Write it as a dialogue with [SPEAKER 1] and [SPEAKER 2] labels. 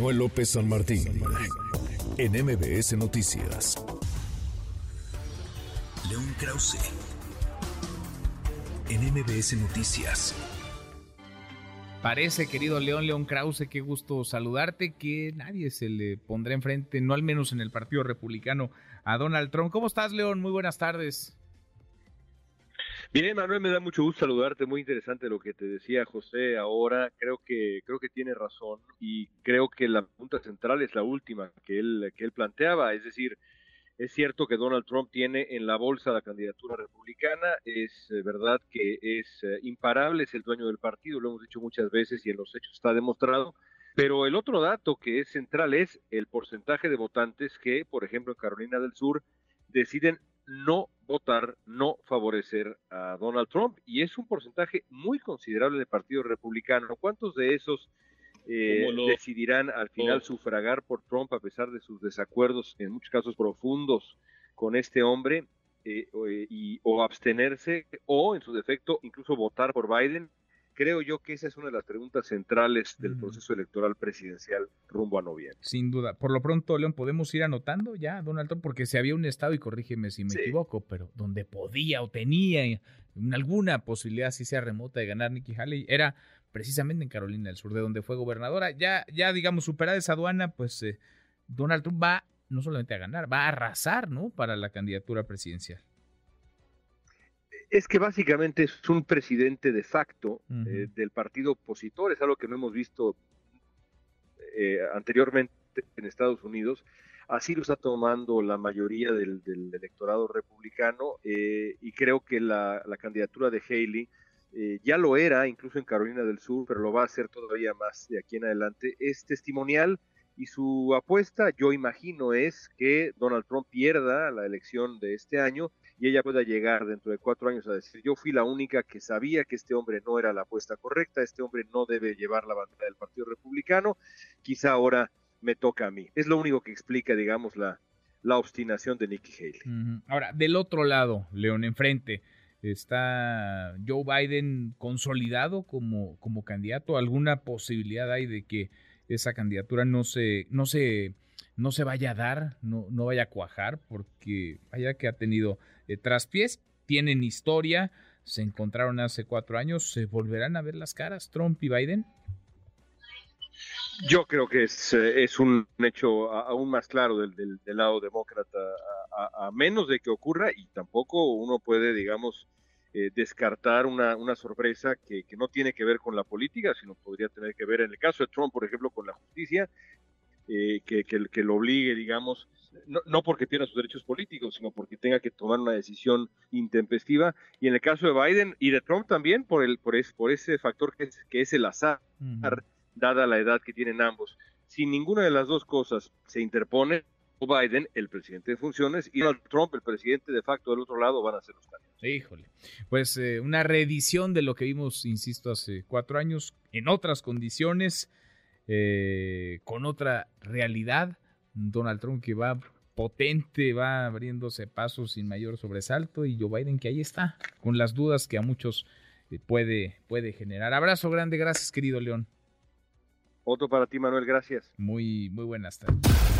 [SPEAKER 1] Manuel López San Martín en MBS Noticias. León Krause en MBS Noticias.
[SPEAKER 2] Parece, querido León León Krause, qué gusto saludarte, que nadie se le pondrá enfrente, no al menos en el Partido Republicano, a Donald Trump. ¿Cómo estás, León? Muy buenas tardes.
[SPEAKER 3] Bien, Manuel, me da mucho gusto saludarte. Muy interesante lo que te decía José ahora. Creo que creo que tiene razón y creo que la pregunta central es la última que él que él planteaba, es decir, es cierto que Donald Trump tiene en la bolsa la candidatura republicana, es eh, verdad que es eh, imparable, es el dueño del partido, lo hemos dicho muchas veces y en los hechos está demostrado. Pero el otro dato que es central es el porcentaje de votantes que, por ejemplo, en Carolina del Sur, deciden no votar, no favorecer a Donald Trump. Y es un porcentaje muy considerable del Partido Republicano. ¿Cuántos de esos eh, decidirán al final sufragar por Trump a pesar de sus desacuerdos, en muchos casos profundos, con este hombre? Eh, eh, y, o abstenerse o en su defecto incluso votar por Biden creo yo que esa es una de las preguntas centrales del proceso electoral presidencial rumbo a noviembre.
[SPEAKER 2] Sin duda. Por lo pronto, León, podemos ir anotando ya, Donald Trump, porque si había un estado, y corrígeme si me equivoco, pero donde podía o tenía alguna posibilidad, si sea remota, de ganar Nikki Haley, era precisamente en Carolina del Sur, de donde fue gobernadora. Ya, ya digamos, superada esa aduana, pues eh, Donald Trump va no solamente a ganar, va a arrasar, ¿no? Para la candidatura presidencial.
[SPEAKER 3] Es que básicamente es un presidente de facto eh, del partido opositor, es algo que no hemos visto eh, anteriormente en Estados Unidos. Así lo está tomando la mayoría del, electorado republicano eh, y creo que la, candidatura de Haley ya lo era, incluso en Carolina del Sur, pero lo va a hacer todavía más de aquí en adelante. Es testimonial y su apuesta, yo imagino, es que Donald Trump pierda la elección de este año y ella pueda llegar dentro de cuatro años a decir, yo fui la única que sabía que este hombre no era la apuesta correcta, este hombre no debe llevar la bandera del Partido Republicano, quizá ahora me toca a mí. Es lo único que explica, digamos, la, obstinación de Nikki Haley.
[SPEAKER 2] Ahora, del otro lado, León, enfrente, ¿está Joe Biden consolidado como, como candidato? ¿Alguna posibilidad hay de que esa candidatura no se, no se, no se vaya a dar, no, no vaya a cuajar, porque vaya que ha tenido eh, traspiés, tienen historia, se encontraron hace cuatro años, ¿se volverán a ver las caras Trump y Biden?
[SPEAKER 3] Yo creo que es, eh, es un hecho aún más claro del, del, lado demócrata, a, menos de que ocurra, y tampoco uno puede, digamos, eh, descartar una, una sorpresa que, que, no tiene que ver con la política, sino podría tener que ver, en el caso de Trump, por ejemplo, con la justicia, eh, que, que, que, lo obligue, digamos, no, no, porque pierda sus derechos políticos, sino porque tenga que tomar una decisión intempestiva. Y en el caso de Biden y de Trump también, por, el, por, por ese factor que es, que es el azar, dada la edad que tienen ambos. Si ninguna de las dos cosas se interpone, Biden, el presidente de funciones, y Donald Trump, el presidente de facto del otro lado, van a ser los candidatos.
[SPEAKER 2] Híjole, pues eh, una reedición de lo que vimos, insisto, hace cuatro años, en otras condiciones eh, con otra realidad. Donald Trump que va potente, va abriéndose pasos sin mayor sobresalto y Joe Biden que ahí está, con las dudas que a muchos eh, puede, puede generar. Abrazo grande, gracias querido León.
[SPEAKER 3] Otro para ti Manuel, gracias.
[SPEAKER 2] Muy, muy buenas tardes.